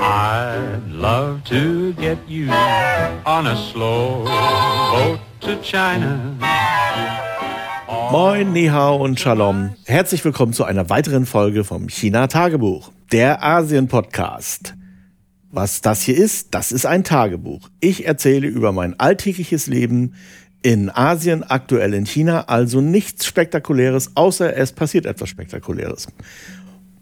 I'd love to get you on a slow boat to China. Moin, Nihao und Shalom. Herzlich willkommen zu einer weiteren Folge vom China Tagebuch, der Asien Podcast. Was das hier ist, das ist ein Tagebuch. Ich erzähle über mein alltägliches Leben in Asien, aktuell in China, also nichts Spektakuläres, außer es passiert etwas Spektakuläres.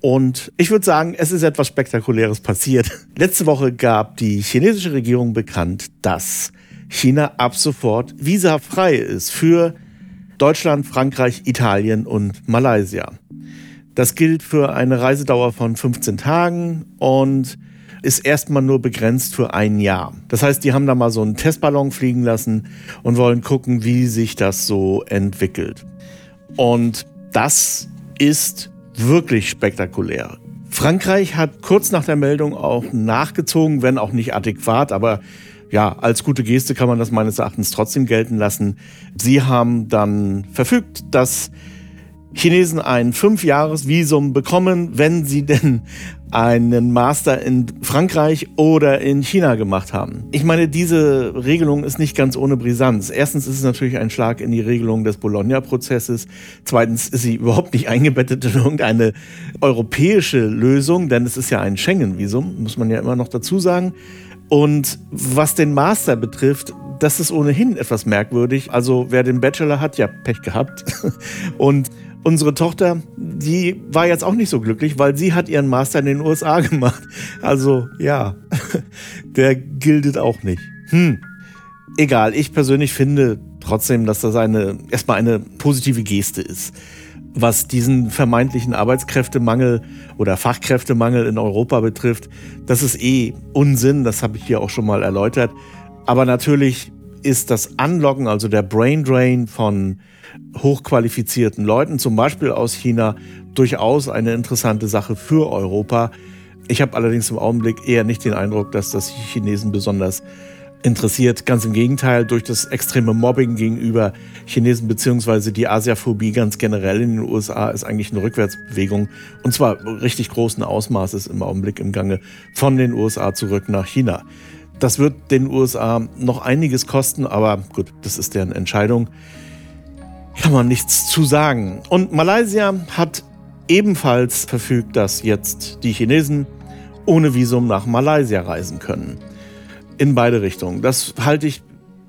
Und ich würde sagen, es ist etwas Spektakuläres passiert. Letzte Woche gab die chinesische Regierung bekannt, dass China ab sofort visafrei ist für Deutschland, Frankreich, Italien und Malaysia. Das gilt für eine Reisedauer von 15 Tagen und ist erstmal nur begrenzt für ein Jahr. Das heißt, die haben da mal so einen Testballon fliegen lassen und wollen gucken, wie sich das so entwickelt. Und das ist wirklich spektakulär. Frankreich hat kurz nach der Meldung auch nachgezogen, wenn auch nicht adäquat, aber ja, als gute Geste kann man das meines Erachtens trotzdem gelten lassen. Sie haben dann verfügt, dass Chinesen ein Fünfjahresvisum bekommen, wenn sie denn einen Master in Frankreich oder in China gemacht haben. Ich meine, diese Regelung ist nicht ganz ohne Brisanz. Erstens ist es natürlich ein Schlag in die Regelung des Bologna-Prozesses. Zweitens ist sie überhaupt nicht eingebettet in irgendeine europäische Lösung, denn es ist ja ein Schengen-Visum, muss man ja immer noch dazu sagen. Und was den Master betrifft, das ist ohnehin etwas merkwürdig. Also wer den Bachelor hat, ja Pech gehabt. Und unsere Tochter, die war jetzt auch nicht so glücklich, weil sie hat ihren Master in den USA gemacht. Also ja, der giltet auch nicht. Hm. Egal, ich persönlich finde trotzdem, dass das eine erstmal eine positive Geste ist. Was diesen vermeintlichen Arbeitskräftemangel oder Fachkräftemangel in Europa betrifft, das ist eh Unsinn, das habe ich hier auch schon mal erläutert. Aber natürlich ist das Anlocken, also der Brain Drain von hochqualifizierten Leuten, zum Beispiel aus China, durchaus eine interessante Sache für Europa. Ich habe allerdings im Augenblick eher nicht den Eindruck, dass das die Chinesen besonders interessiert. Ganz im Gegenteil, durch das extreme Mobbing gegenüber Chinesen beziehungsweise die Asiaphobie ganz generell in den USA ist eigentlich eine Rückwärtsbewegung und zwar richtig großen Ausmaßes im Augenblick im Gange von den USA zurück nach China. Das wird den USA noch einiges kosten, aber gut, das ist deren Entscheidung kann man nichts zu sagen. Und Malaysia hat ebenfalls verfügt, dass jetzt die Chinesen ohne Visum nach Malaysia reisen können. In beide Richtungen. Das halte ich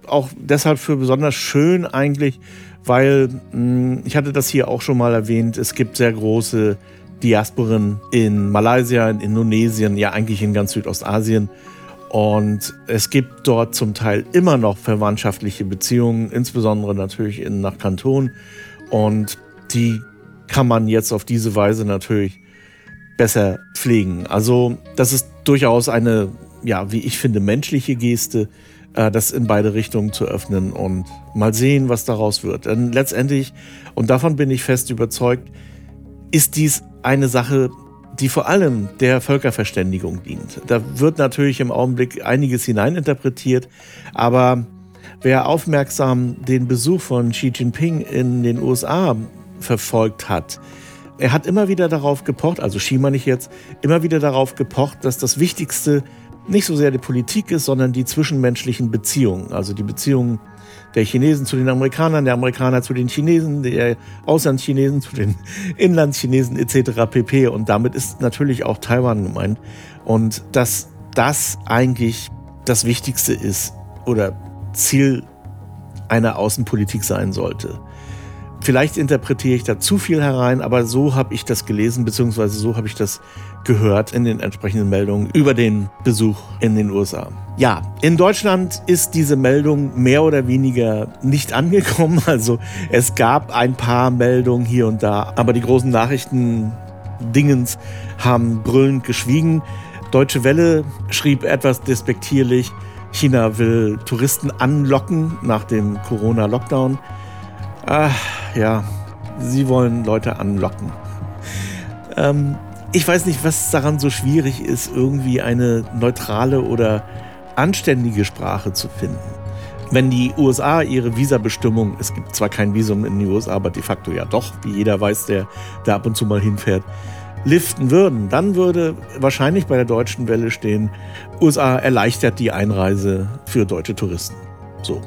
auch deshalb für besonders schön eigentlich, weil hm, ich hatte das hier auch schon mal erwähnt, es gibt sehr große Diasporen in Malaysia, in Indonesien, ja eigentlich in ganz Südostasien. Und es gibt dort zum Teil immer noch verwandtschaftliche Beziehungen, insbesondere natürlich in, nach Kanton. Und die kann man jetzt auf diese Weise natürlich besser pflegen. Also das ist durchaus eine, ja, wie ich finde, menschliche Geste, äh, das in beide Richtungen zu öffnen und mal sehen, was daraus wird. Denn letztendlich, und davon bin ich fest überzeugt, ist dies eine Sache, die vor allem der Völkerverständigung dient. Da wird natürlich im Augenblick einiges hineininterpretiert, aber wer aufmerksam den Besuch von Xi Jinping in den USA verfolgt hat, er hat immer wieder darauf gepocht, also Xi meine ich jetzt, immer wieder darauf gepocht, dass das Wichtigste nicht so sehr die Politik ist, sondern die zwischenmenschlichen Beziehungen, also die Beziehungen der Chinesen zu den Amerikanern, der Amerikaner zu den Chinesen, der Auslandschinesen zu den Inlandschinesen etc. pp. Und damit ist natürlich auch Taiwan gemeint. Und dass das eigentlich das Wichtigste ist oder Ziel einer Außenpolitik sein sollte. Vielleicht interpretiere ich da zu viel herein, aber so habe ich das gelesen, beziehungsweise so habe ich das gehört in den entsprechenden Meldungen über den Besuch in den USA. Ja, in Deutschland ist diese Meldung mehr oder weniger nicht angekommen. Also es gab ein paar Meldungen hier und da, aber die großen Nachrichten Dingens haben brüllend geschwiegen. Deutsche Welle schrieb etwas despektierlich, China will Touristen anlocken nach dem Corona-Lockdown. Ah, ja, sie wollen Leute anlocken. Ähm, ich weiß nicht, was daran so schwierig ist, irgendwie eine neutrale oder anständige Sprache zu finden. Wenn die USA ihre Visabestimmung, es gibt zwar kein Visum in den USA, aber de facto ja doch, wie jeder weiß, der da ab und zu mal hinfährt, liften würden, dann würde wahrscheinlich bei der deutschen Welle stehen, USA erleichtert die Einreise für deutsche Touristen. So.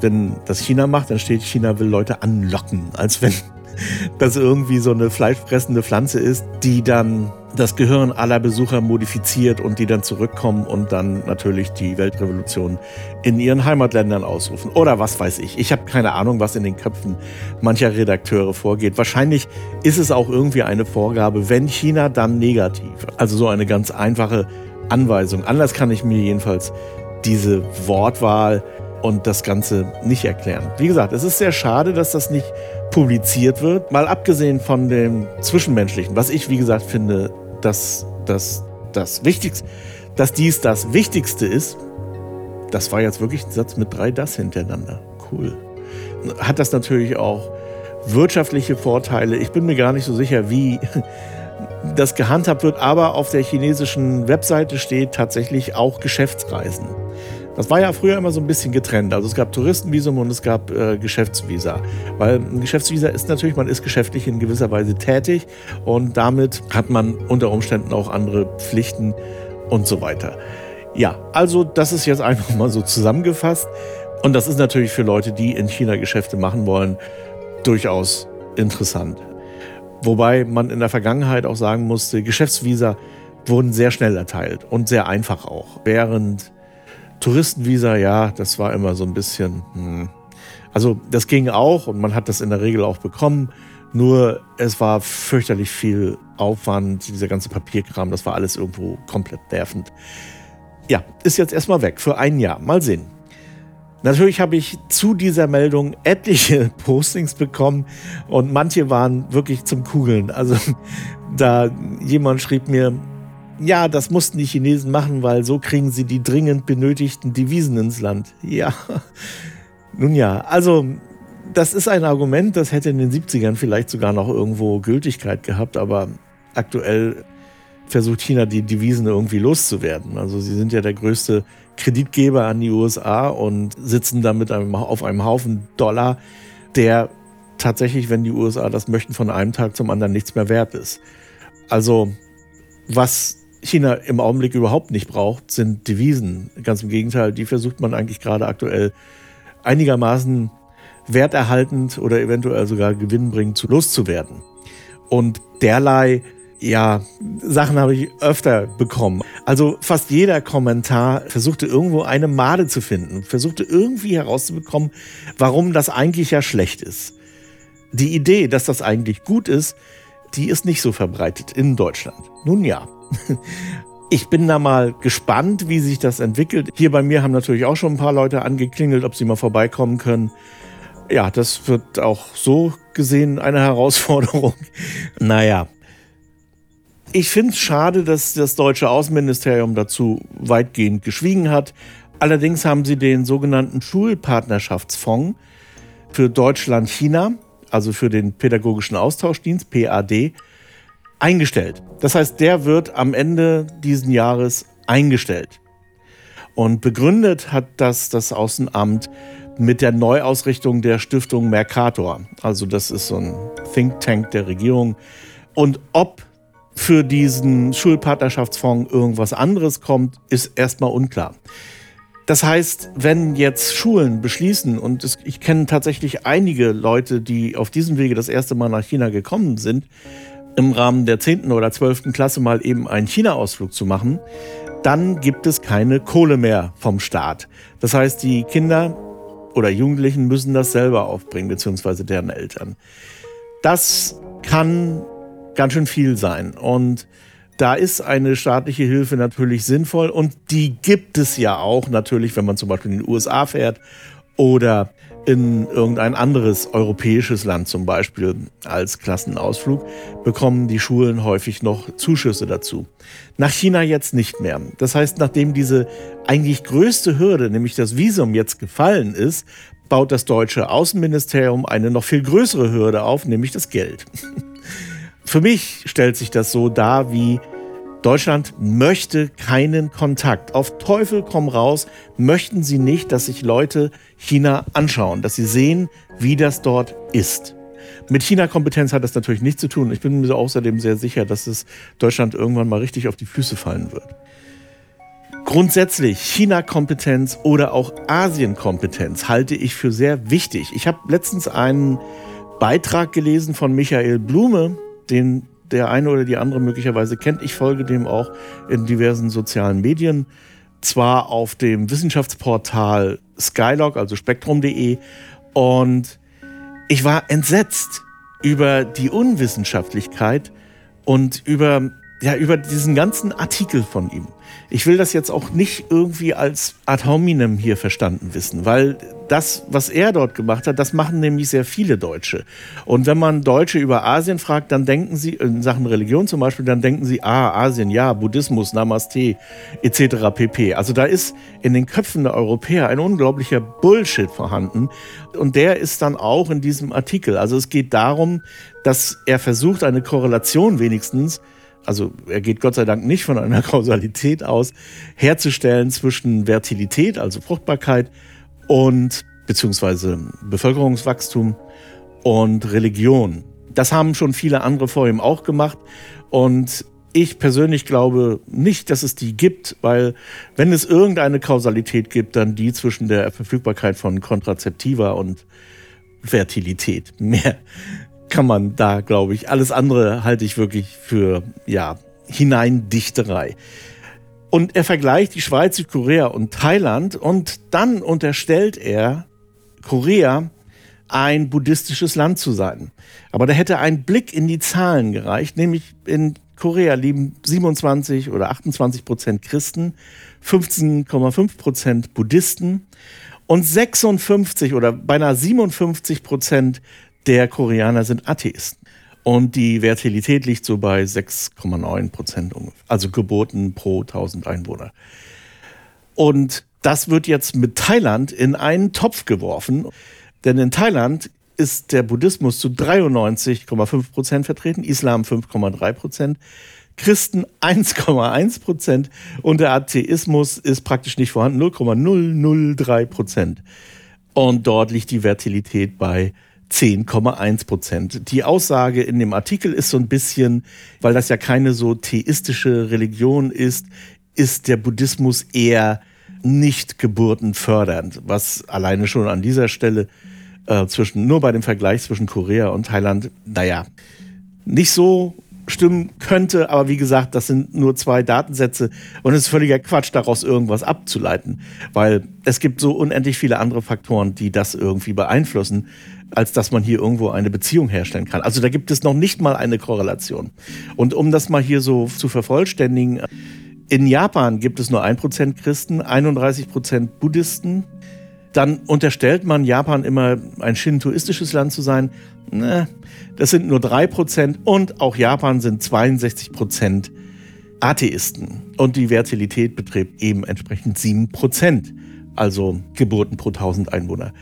Wenn das China macht, dann steht China will Leute anlocken, als wenn das irgendwie so eine fleischfressende Pflanze ist, die dann das Gehirn aller Besucher modifiziert und die dann zurückkommen und dann natürlich die Weltrevolution in ihren Heimatländern ausrufen. Oder was weiß ich. Ich habe keine Ahnung, was in den Köpfen mancher Redakteure vorgeht. Wahrscheinlich ist es auch irgendwie eine Vorgabe, wenn China, dann negativ. Also so eine ganz einfache Anweisung. Anders kann ich mir jedenfalls diese Wortwahl und das Ganze nicht erklären. Wie gesagt, es ist sehr schade, dass das nicht publiziert wird. Mal abgesehen von dem Zwischenmenschlichen, was ich, wie gesagt, finde, dass, dass das Wichtigste, dass dies das Wichtigste ist, das war jetzt wirklich ein Satz mit drei das hintereinander. Cool. Hat das natürlich auch wirtschaftliche Vorteile. Ich bin mir gar nicht so sicher, wie das gehandhabt wird, aber auf der chinesischen Webseite steht tatsächlich auch Geschäftsreisen. Das war ja früher immer so ein bisschen getrennt. Also es gab Touristenvisum und es gab äh, Geschäftsvisa. Weil ein Geschäftsvisa ist natürlich, man ist geschäftlich in gewisser Weise tätig und damit hat man unter Umständen auch andere Pflichten und so weiter. Ja, also das ist jetzt einfach mal so zusammengefasst. Und das ist natürlich für Leute, die in China Geschäfte machen wollen, durchaus interessant. Wobei man in der Vergangenheit auch sagen musste, Geschäftsvisa wurden sehr schnell erteilt und sehr einfach auch. Während Touristenvisa, ja, das war immer so ein bisschen. Hm. Also das ging auch und man hat das in der Regel auch bekommen. Nur es war fürchterlich viel Aufwand, dieser ganze Papierkram, das war alles irgendwo komplett nervend. Ja, ist jetzt erstmal weg für ein Jahr. Mal sehen. Natürlich habe ich zu dieser Meldung etliche Postings bekommen und manche waren wirklich zum Kugeln. Also da jemand schrieb mir, ja, das mussten die Chinesen machen, weil so kriegen sie die dringend benötigten Devisen ins Land. Ja, nun ja, also das ist ein Argument, das hätte in den 70ern vielleicht sogar noch irgendwo Gültigkeit gehabt, aber aktuell versucht China die Devisen irgendwie loszuwerden. Also sie sind ja der größte Kreditgeber an die USA und sitzen damit auf einem Haufen Dollar, der tatsächlich, wenn die USA das möchten, von einem Tag zum anderen nichts mehr wert ist. Also was China im Augenblick überhaupt nicht braucht, sind Devisen. Ganz im Gegenteil, die versucht man eigentlich gerade aktuell einigermaßen werterhaltend oder eventuell sogar gewinnbringend zu loszuwerden. Und derlei ja, Sachen habe ich öfter bekommen. Also fast jeder Kommentar versuchte irgendwo eine Made zu finden, versuchte irgendwie herauszubekommen, warum das eigentlich ja schlecht ist. Die Idee, dass das eigentlich gut ist, die ist nicht so verbreitet in Deutschland. Nun ja. Ich bin da mal gespannt, wie sich das entwickelt. Hier bei mir haben natürlich auch schon ein paar Leute angeklingelt, ob sie mal vorbeikommen können. Ja, das wird auch so gesehen eine Herausforderung. Naja. Ich finde es schade, dass das deutsche Außenministerium dazu weitgehend geschwiegen hat. Allerdings haben sie den sogenannten Schulpartnerschaftsfonds für Deutschland-China, also für den pädagogischen Austauschdienst, PAD, eingestellt. Das heißt, der wird am Ende diesen Jahres eingestellt. Und begründet hat das das Außenamt mit der Neuausrichtung der Stiftung Mercator. Also das ist so ein Think Tank der Regierung. Und ob für diesen Schulpartnerschaftsfonds irgendwas anderes kommt, ist erstmal unklar. Das heißt, wenn jetzt Schulen beschließen, und es, ich kenne tatsächlich einige Leute, die auf diesem Wege das erste Mal nach China gekommen sind, im Rahmen der 10. oder 12. Klasse mal eben einen China-Ausflug zu machen, dann gibt es keine Kohle mehr vom Staat. Das heißt, die Kinder oder Jugendlichen müssen das selber aufbringen, beziehungsweise deren Eltern. Das kann ganz schön viel sein. Und da ist eine staatliche Hilfe natürlich sinnvoll und die gibt es ja auch natürlich, wenn man zum Beispiel in den USA fährt oder in irgendein anderes europäisches Land zum Beispiel als Klassenausflug, bekommen die Schulen häufig noch Zuschüsse dazu. Nach China jetzt nicht mehr. Das heißt, nachdem diese eigentlich größte Hürde, nämlich das Visum, jetzt gefallen ist, baut das deutsche Außenministerium eine noch viel größere Hürde auf, nämlich das Geld. Für mich stellt sich das so dar wie Deutschland möchte keinen Kontakt. Auf Teufel komm raus, möchten sie nicht, dass sich Leute China anschauen, dass sie sehen, wie das dort ist. Mit China-Kompetenz hat das natürlich nichts zu tun. Ich bin mir außerdem sehr sicher, dass es Deutschland irgendwann mal richtig auf die Füße fallen wird. Grundsätzlich China-Kompetenz oder auch Asien-Kompetenz halte ich für sehr wichtig. Ich habe letztens einen Beitrag gelesen von Michael Blume, den der eine oder die andere möglicherweise kennt. Ich folge dem auch in diversen sozialen Medien. Zwar auf dem Wissenschaftsportal Skylog, also spektrum.de. Und ich war entsetzt über die Unwissenschaftlichkeit und über, ja, über diesen ganzen Artikel von ihm. Ich will das jetzt auch nicht irgendwie als ad hominem hier verstanden wissen, weil das, was er dort gemacht hat, das machen nämlich sehr viele Deutsche. Und wenn man Deutsche über Asien fragt, dann denken sie, in Sachen Religion zum Beispiel, dann denken sie, ah, Asien, ja, Buddhismus, Namaste, etc. pp. Also da ist in den Köpfen der Europäer ein unglaublicher Bullshit vorhanden. Und der ist dann auch in diesem Artikel. Also es geht darum, dass er versucht, eine Korrelation wenigstens also er geht Gott sei Dank nicht von einer Kausalität aus, herzustellen zwischen Vertilität, also Fruchtbarkeit, und beziehungsweise Bevölkerungswachstum und Religion. Das haben schon viele andere vor ihm auch gemacht. Und ich persönlich glaube nicht, dass es die gibt, weil wenn es irgendeine Kausalität gibt, dann die zwischen der Verfügbarkeit von Kontrazeptiva und Fertilität. Mehr kann man da, glaube ich. Alles andere halte ich wirklich für, ja, Hineindichterei. Und er vergleicht die Schweiz, Südkorea und Thailand und dann unterstellt er Korea ein buddhistisches Land zu sein. Aber da hätte ein Blick in die Zahlen gereicht, nämlich in Korea leben 27 oder 28 Prozent Christen, 15,5 Prozent Buddhisten und 56 oder beinahe 57 Prozent der Koreaner sind Atheisten. Und die Fertilität liegt so bei 6,9 Prozent ungefähr. Also Geburten pro 1000 Einwohner. Und das wird jetzt mit Thailand in einen Topf geworfen. Denn in Thailand ist der Buddhismus zu 93,5 Prozent vertreten, Islam 5,3 Prozent, Christen 1,1 Prozent und der Atheismus ist praktisch nicht vorhanden, 0,003 Prozent. Und dort liegt die Fertilität bei 10,1 Prozent. Die Aussage in dem Artikel ist so ein bisschen, weil das ja keine so theistische Religion ist, ist der Buddhismus eher nicht geburtenfördernd, was alleine schon an dieser Stelle äh, zwischen, nur bei dem Vergleich zwischen Korea und Thailand, naja, nicht so stimmen könnte, aber wie gesagt, das sind nur zwei Datensätze und es ist völliger Quatsch, daraus irgendwas abzuleiten, weil es gibt so unendlich viele andere Faktoren, die das irgendwie beeinflussen als dass man hier irgendwo eine Beziehung herstellen kann. Also da gibt es noch nicht mal eine Korrelation. Und um das mal hier so zu vervollständigen, in Japan gibt es nur 1% Christen, 31% Buddhisten. Dann unterstellt man Japan immer ein shintoistisches Land zu sein. Ne, das sind nur 3% und auch Japan sind 62% Atheisten. Und die Fertilität beträgt eben entsprechend 7%, also Geburten pro 1000 Einwohner.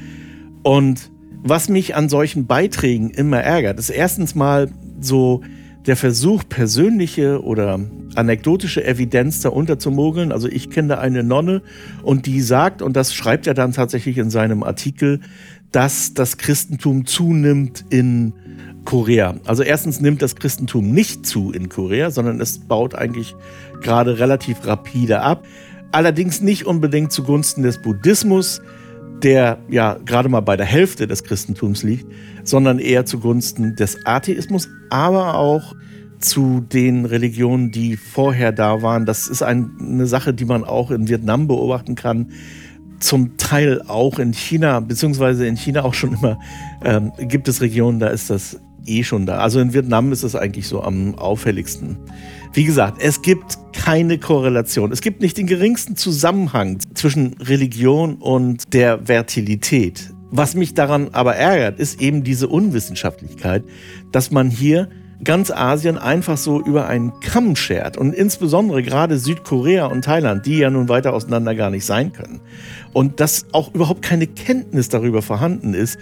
Und was mich an solchen Beiträgen immer ärgert, ist erstens mal so der Versuch, persönliche oder anekdotische Evidenz da unterzumogeln. Also ich kenne eine Nonne und die sagt, und das schreibt er dann tatsächlich in seinem Artikel, dass das Christentum zunimmt in Korea. Also erstens nimmt das Christentum nicht zu in Korea, sondern es baut eigentlich gerade relativ rapide ab. Allerdings nicht unbedingt zugunsten des Buddhismus, der ja gerade mal bei der Hälfte des Christentums liegt, sondern eher zugunsten des Atheismus, aber auch zu den Religionen, die vorher da waren. Das ist ein, eine Sache, die man auch in Vietnam beobachten kann. Zum Teil auch in China, beziehungsweise in China auch schon immer, ähm, gibt es Regionen, da ist das eh schon da. Also in Vietnam ist es eigentlich so am auffälligsten. Wie gesagt, es gibt keine Korrelation. Es gibt nicht den geringsten Zusammenhang zwischen Religion und der Vertilität. Was mich daran aber ärgert, ist eben diese Unwissenschaftlichkeit, dass man hier ganz Asien einfach so über einen Kamm schert und insbesondere gerade Südkorea und Thailand, die ja nun weiter auseinander gar nicht sein können. Und dass auch überhaupt keine Kenntnis darüber vorhanden ist,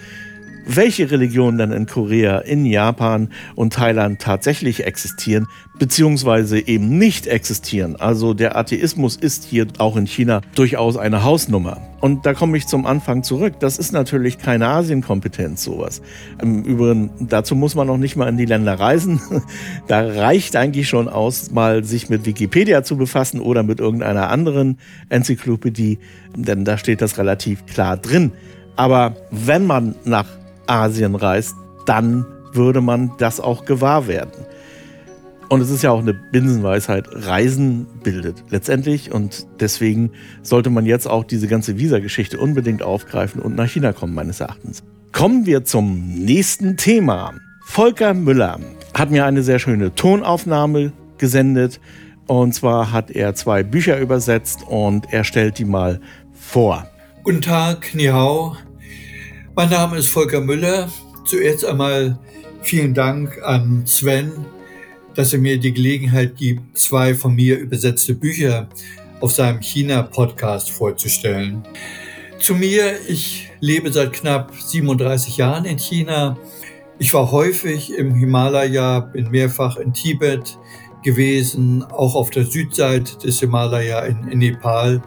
welche Religionen dann in Korea, in Japan und Thailand tatsächlich existieren, beziehungsweise eben nicht existieren. Also der Atheismus ist hier auch in China durchaus eine Hausnummer. Und da komme ich zum Anfang zurück. Das ist natürlich keine Asienkompetenz, sowas. Im Übrigen, dazu muss man noch nicht mal in die Länder reisen. Da reicht eigentlich schon aus, mal sich mit Wikipedia zu befassen oder mit irgendeiner anderen Enzyklopädie, denn da steht das relativ klar drin. Aber wenn man nach Asien reist, dann würde man das auch gewahr werden. Und es ist ja auch eine Binsenweisheit, Reisen bildet letztendlich. Und deswegen sollte man jetzt auch diese ganze Visa-Geschichte unbedingt aufgreifen und nach China kommen, meines Erachtens. Kommen wir zum nächsten Thema. Volker Müller hat mir eine sehr schöne Tonaufnahme gesendet. Und zwar hat er zwei Bücher übersetzt und er stellt die mal vor. Guten Tag, Ni Hao. Mein Name ist Volker Müller. Zuerst einmal vielen Dank an Sven dass er mir die Gelegenheit gibt, zwei von mir übersetzte Bücher auf seinem China-Podcast vorzustellen. Zu mir, ich lebe seit knapp 37 Jahren in China. Ich war häufig im Himalaya, bin mehrfach in Tibet gewesen, auch auf der Südseite des Himalaya in, in Nepal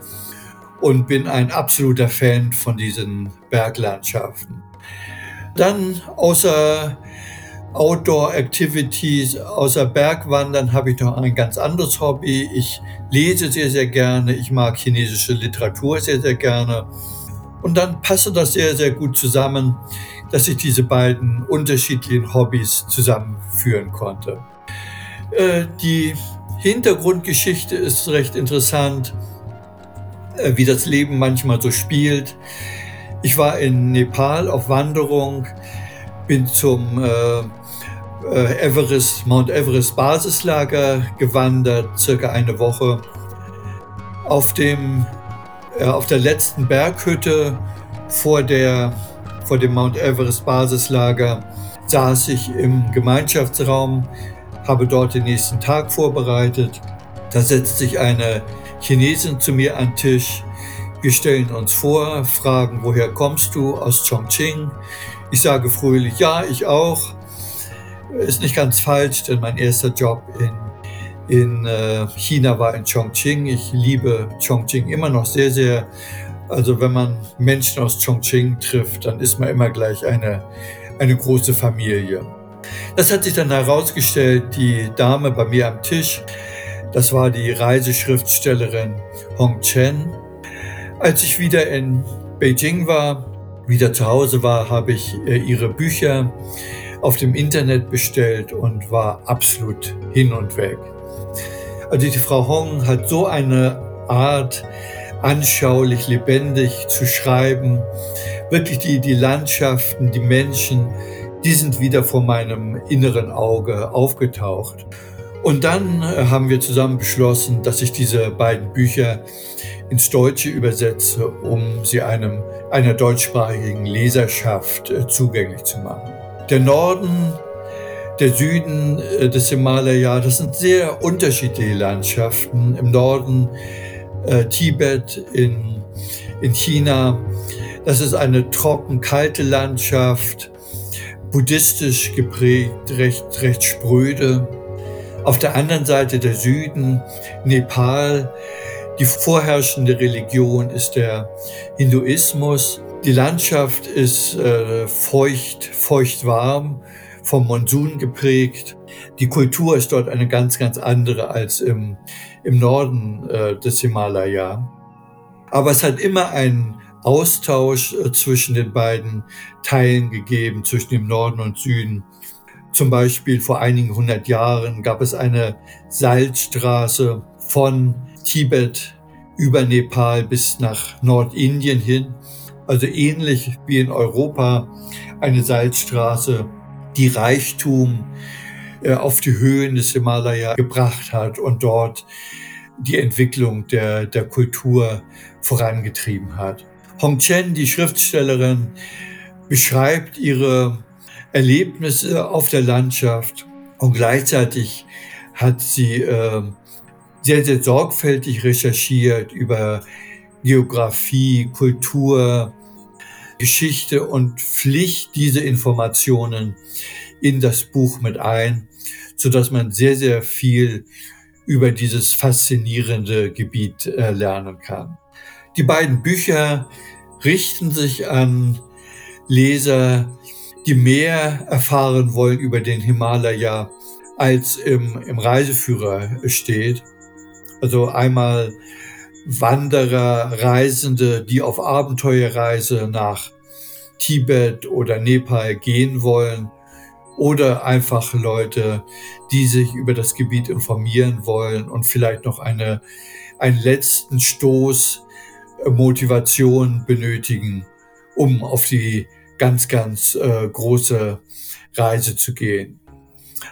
und bin ein absoluter Fan von diesen Berglandschaften. Dann außer Outdoor-Activities, außer Bergwandern habe ich noch ein ganz anderes Hobby. Ich lese sehr, sehr gerne. Ich mag chinesische Literatur sehr, sehr gerne. Und dann passte das sehr, sehr gut zusammen, dass ich diese beiden unterschiedlichen Hobbys zusammenführen konnte. Äh, die Hintergrundgeschichte ist recht interessant, wie das Leben manchmal so spielt. Ich war in Nepal auf Wanderung, bin zum äh, äh, Everest, Mount Everest Basislager gewandert, circa eine Woche. Auf, dem, äh, auf der letzten Berghütte vor, der, vor dem Mount Everest Basislager saß ich im Gemeinschaftsraum, habe dort den nächsten Tag vorbereitet. Da setzt sich eine Chinesin zu mir an den Tisch. Wir stellen uns vor, fragen, woher kommst du? Aus Chongqing. Ich sage fröhlich, ja, ich auch ist nicht ganz falsch, denn mein erster Job in, in äh, China war in Chongqing. Ich liebe Chongqing immer noch sehr, sehr. Also wenn man Menschen aus Chongqing trifft, dann ist man immer gleich eine, eine große Familie. Das hat sich dann herausgestellt, die Dame bei mir am Tisch, das war die Reiseschriftstellerin Hong Chen. Als ich wieder in Beijing war, wieder zu Hause war, habe ich äh, ihre Bücher auf dem Internet bestellt und war absolut hin und weg. Also die Frau Hong hat so eine Art, anschaulich, lebendig zu schreiben. Wirklich die, die Landschaften, die Menschen, die sind wieder vor meinem inneren Auge aufgetaucht. Und dann äh, haben wir zusammen beschlossen, dass ich diese beiden Bücher ins Deutsche übersetze, um sie einem, einer deutschsprachigen Leserschaft äh, zugänglich zu machen. Der Norden, der Süden äh, des Himalaya, das sind sehr unterschiedliche Landschaften. Im Norden äh, Tibet, in, in China, das ist eine trocken, kalte Landschaft, buddhistisch geprägt, recht, recht spröde. Auf der anderen Seite der Süden, Nepal, die vorherrschende Religion ist der Hinduismus. Die Landschaft ist äh, feucht, feucht warm, vom Monsun geprägt. Die Kultur ist dort eine ganz, ganz andere als im, im Norden äh, des Himalaya. Aber es hat immer einen Austausch äh, zwischen den beiden Teilen gegeben, zwischen dem Norden und Süden. Zum Beispiel vor einigen hundert Jahren gab es eine Salzstraße von Tibet über Nepal bis nach Nordindien hin also ähnlich wie in Europa eine Salzstraße, die Reichtum äh, auf die Höhen des Himalaya gebracht hat und dort die Entwicklung der, der Kultur vorangetrieben hat. Hong Chen, die Schriftstellerin, beschreibt ihre Erlebnisse auf der Landschaft und gleichzeitig hat sie äh, sehr, sehr sorgfältig recherchiert über Geografie, Kultur, Geschichte und Pflicht diese Informationen in das Buch mit ein, so dass man sehr, sehr viel über dieses faszinierende Gebiet äh, lernen kann. Die beiden Bücher richten sich an Leser, die mehr erfahren wollen über den Himalaya, als im, im Reiseführer steht. Also einmal Wanderer, Reisende, die auf Abenteuerreise nach Tibet oder Nepal gehen wollen oder einfach Leute, die sich über das Gebiet informieren wollen und vielleicht noch eine, einen letzten Stoß Motivation benötigen, um auf die ganz, ganz äh, große Reise zu gehen.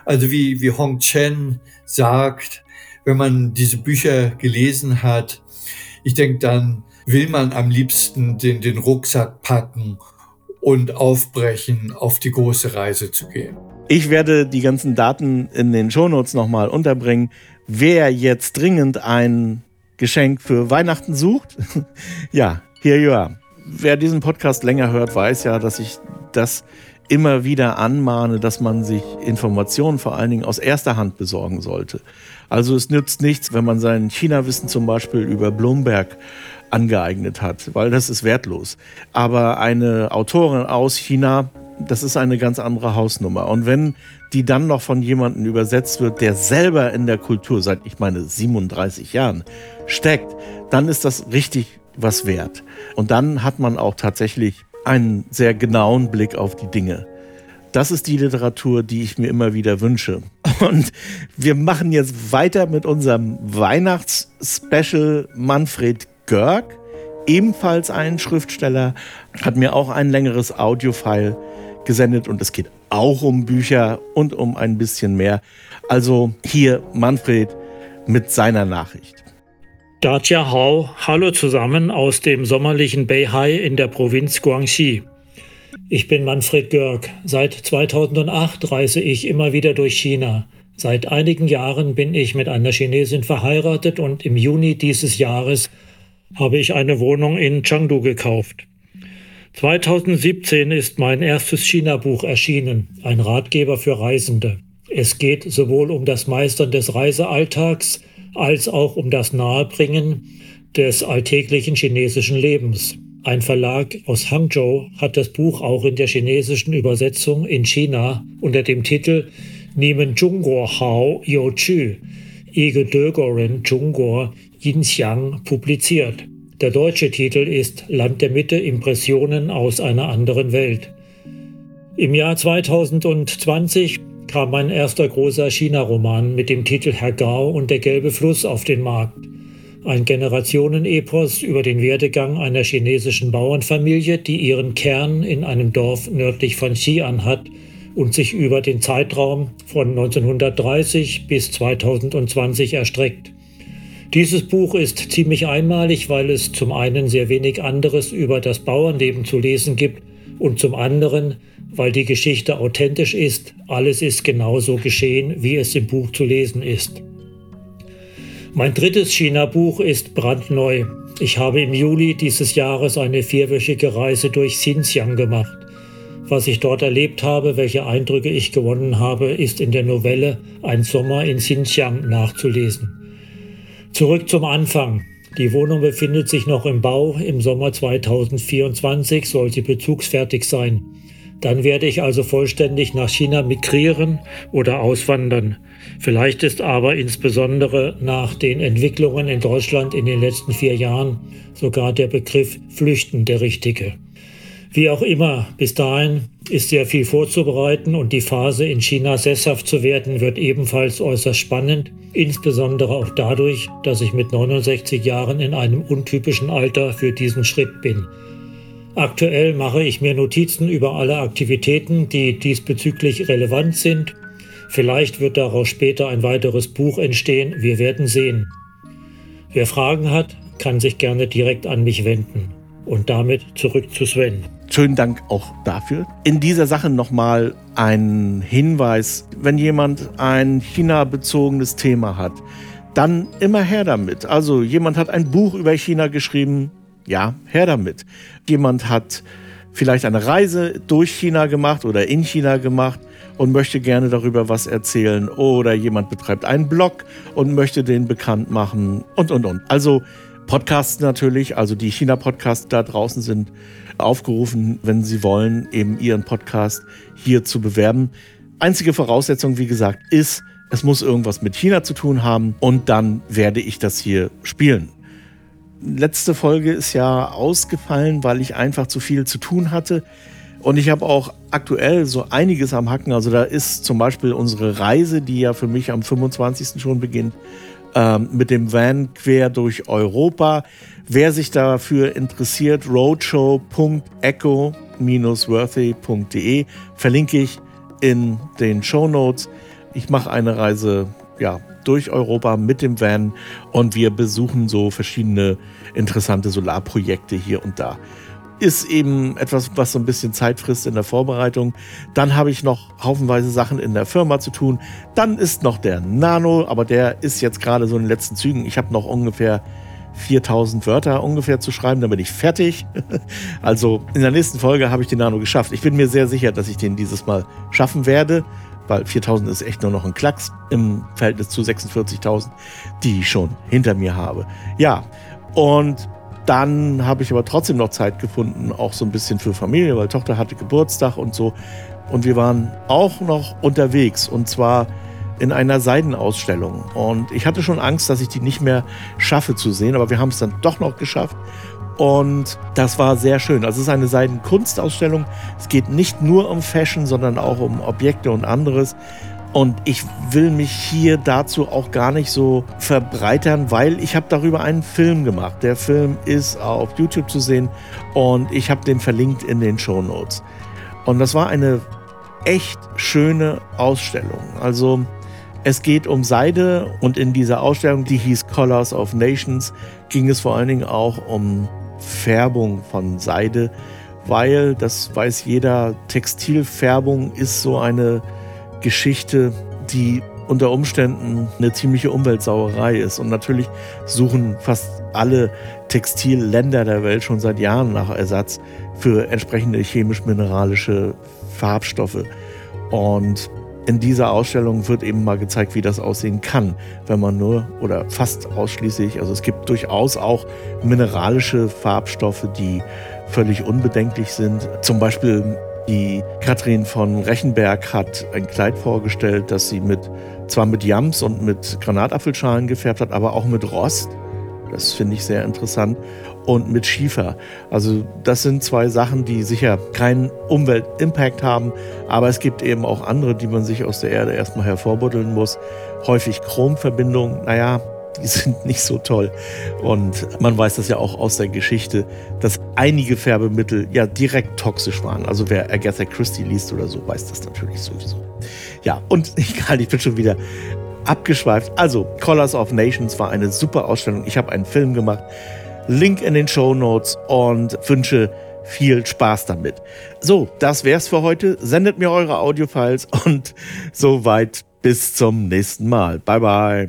Also wie, wie Hong Chen sagt, wenn man diese Bücher gelesen hat, ich denke, dann will man am liebsten den, den Rucksack packen und aufbrechen, auf die große Reise zu gehen. Ich werde die ganzen Daten in den Shownotes nochmal unterbringen. Wer jetzt dringend ein Geschenk für Weihnachten sucht, ja, here you are. Wer diesen Podcast länger hört, weiß ja, dass ich das immer wieder anmahne, dass man sich Informationen vor allen Dingen aus erster Hand besorgen sollte. Also es nützt nichts, wenn man sein China-Wissen zum Beispiel über Bloomberg angeeignet hat, weil das ist wertlos. Aber eine Autorin aus China, das ist eine ganz andere Hausnummer. Und wenn die dann noch von jemandem übersetzt wird, der selber in der Kultur seit, ich meine, 37 Jahren steckt, dann ist das richtig was wert. Und dann hat man auch tatsächlich einen sehr genauen Blick auf die Dinge. Das ist die Literatur, die ich mir immer wieder wünsche. Und wir machen jetzt weiter mit unserem Weihnachtsspecial Manfred Görg, ebenfalls ein Schriftsteller, hat mir auch ein längeres Audiofile gesendet und es geht auch um Bücher und um ein bisschen mehr. Also hier Manfred mit seiner Nachricht. Dacia Hao, hallo zusammen aus dem sommerlichen Beihai in der Provinz Guangxi. Ich bin Manfred Görg. Seit 2008 reise ich immer wieder durch China. Seit einigen Jahren bin ich mit einer Chinesin verheiratet und im Juni dieses Jahres habe ich eine Wohnung in Chengdu gekauft. 2017 ist mein erstes China-Buch erschienen, ein Ratgeber für Reisende. Es geht sowohl um das Meistern des Reisealltags, als auch um das Nahebringen des alltäglichen chinesischen Lebens. Ein Verlag aus Hangzhou hat das Buch auch in der chinesischen Übersetzung in China unter dem Titel Nimen Zhongguo Hao You Chu, Ige Dögoren Zhongguo Yinxiang publiziert. Der deutsche Titel ist Land der Mitte Impressionen aus einer anderen Welt. Im Jahr 2020 kam mein erster großer China-Roman mit dem Titel Herr Gao und der gelbe Fluss auf den Markt. Ein Generationenepos über den Werdegang einer chinesischen Bauernfamilie, die ihren Kern in einem Dorf nördlich von Xi'an hat und sich über den Zeitraum von 1930 bis 2020 erstreckt. Dieses Buch ist ziemlich einmalig, weil es zum einen sehr wenig anderes über das Bauernleben zu lesen gibt und zum anderen weil die Geschichte authentisch ist, alles ist genauso geschehen, wie es im Buch zu lesen ist. Mein drittes China-Buch ist brandneu. Ich habe im Juli dieses Jahres eine vierwöchige Reise durch Xinjiang gemacht. Was ich dort erlebt habe, welche Eindrücke ich gewonnen habe, ist in der Novelle Ein Sommer in Xinjiang nachzulesen. Zurück zum Anfang. Die Wohnung befindet sich noch im Bau. Im Sommer 2024 soll sie bezugsfertig sein. Dann werde ich also vollständig nach China migrieren oder auswandern. Vielleicht ist aber insbesondere nach den Entwicklungen in Deutschland in den letzten vier Jahren sogar der Begriff Flüchten der richtige. Wie auch immer, bis dahin ist sehr viel vorzubereiten und die Phase in China sesshaft zu werden wird ebenfalls äußerst spannend, insbesondere auch dadurch, dass ich mit 69 Jahren in einem untypischen Alter für diesen Schritt bin. Aktuell mache ich mir Notizen über alle Aktivitäten, die diesbezüglich relevant sind. Vielleicht wird daraus später ein weiteres Buch entstehen. Wir werden sehen. Wer Fragen hat, kann sich gerne direkt an mich wenden. Und damit zurück zu Sven. Schönen Dank auch dafür. In dieser Sache nochmal ein Hinweis, wenn jemand ein China-bezogenes Thema hat, dann immer her damit. Also jemand hat ein Buch über China geschrieben, ja, her damit. Jemand hat vielleicht eine Reise durch China gemacht oder in China gemacht und möchte gerne darüber was erzählen. Oder jemand betreibt einen Blog und möchte den bekannt machen und, und, und. Also Podcasts natürlich, also die China-Podcasts da draußen sind aufgerufen, wenn sie wollen, eben ihren Podcast hier zu bewerben. Einzige Voraussetzung, wie gesagt, ist, es muss irgendwas mit China zu tun haben und dann werde ich das hier spielen. Letzte Folge ist ja ausgefallen, weil ich einfach zu viel zu tun hatte. Und ich habe auch aktuell so einiges am Hacken. Also da ist zum Beispiel unsere Reise, die ja für mich am 25. schon beginnt, ähm, mit dem Van quer durch Europa. Wer sich dafür interessiert, roadshow.echo-worthy.de verlinke ich in den Show Notes. Ich mache eine Reise ja, durch Europa mit dem Van und wir besuchen so verschiedene interessante Solarprojekte hier und da ist eben etwas, was so ein bisschen Zeit frisst in der Vorbereitung. Dann habe ich noch haufenweise Sachen in der Firma zu tun. Dann ist noch der Nano, aber der ist jetzt gerade so in den letzten Zügen. Ich habe noch ungefähr 4000 Wörter ungefähr zu schreiben, dann bin ich fertig. Also in der nächsten Folge habe ich den Nano geschafft. Ich bin mir sehr sicher, dass ich den dieses Mal schaffen werde, weil 4000 ist echt nur noch ein Klacks im Verhältnis zu 46.000, die ich schon hinter mir habe. Ja, und dann habe ich aber trotzdem noch Zeit gefunden, auch so ein bisschen für Familie, weil Tochter hatte Geburtstag und so. Und wir waren auch noch unterwegs und zwar in einer Seidenausstellung. Und ich hatte schon Angst, dass ich die nicht mehr schaffe zu sehen, aber wir haben es dann doch noch geschafft. Und das war sehr schön. Also es ist eine Seidenkunstausstellung. Es geht nicht nur um Fashion, sondern auch um Objekte und anderes. Und ich will mich hier dazu auch gar nicht so verbreitern, weil ich habe darüber einen Film gemacht. Der Film ist auf YouTube zu sehen und ich habe den verlinkt in den Show Notes. Und das war eine echt schöne Ausstellung. Also es geht um Seide und in dieser Ausstellung, die hieß Colors of Nations, ging es vor allen Dingen auch um Färbung von Seide, weil, das weiß jeder, Textilfärbung ist so eine Geschichte, die unter Umständen eine ziemliche Umweltsauerei ist. Und natürlich suchen fast alle Textilländer der Welt schon seit Jahren nach Ersatz für entsprechende chemisch-mineralische Farbstoffe. Und in dieser Ausstellung wird eben mal gezeigt, wie das aussehen kann, wenn man nur oder fast ausschließlich, also es gibt durchaus auch mineralische Farbstoffe, die völlig unbedenklich sind. Zum Beispiel die Katrin von Rechenberg hat ein Kleid vorgestellt, das sie mit zwar mit Jams und mit Granatapfelschalen gefärbt hat, aber auch mit Rost. Das finde ich sehr interessant. Und mit Schiefer. Also das sind zwei Sachen, die sicher keinen Umweltimpact haben, aber es gibt eben auch andere, die man sich aus der Erde erstmal hervorbuddeln muss. Häufig Chromverbindungen. Naja, die sind nicht so toll. Und man weiß das ja auch aus der Geschichte, dass einige Färbemittel ja direkt toxisch waren. Also wer Agatha Christie liest oder so, weiß das natürlich sowieso. Ja, und egal, ich bin schon wieder abgeschweift. Also, Colors of Nations war eine super Ausstellung. Ich habe einen Film gemacht. Link in den Show Notes und wünsche viel Spaß damit. So, das wär's für heute. Sendet mir eure Audiofiles und soweit bis zum nächsten Mal. Bye bye.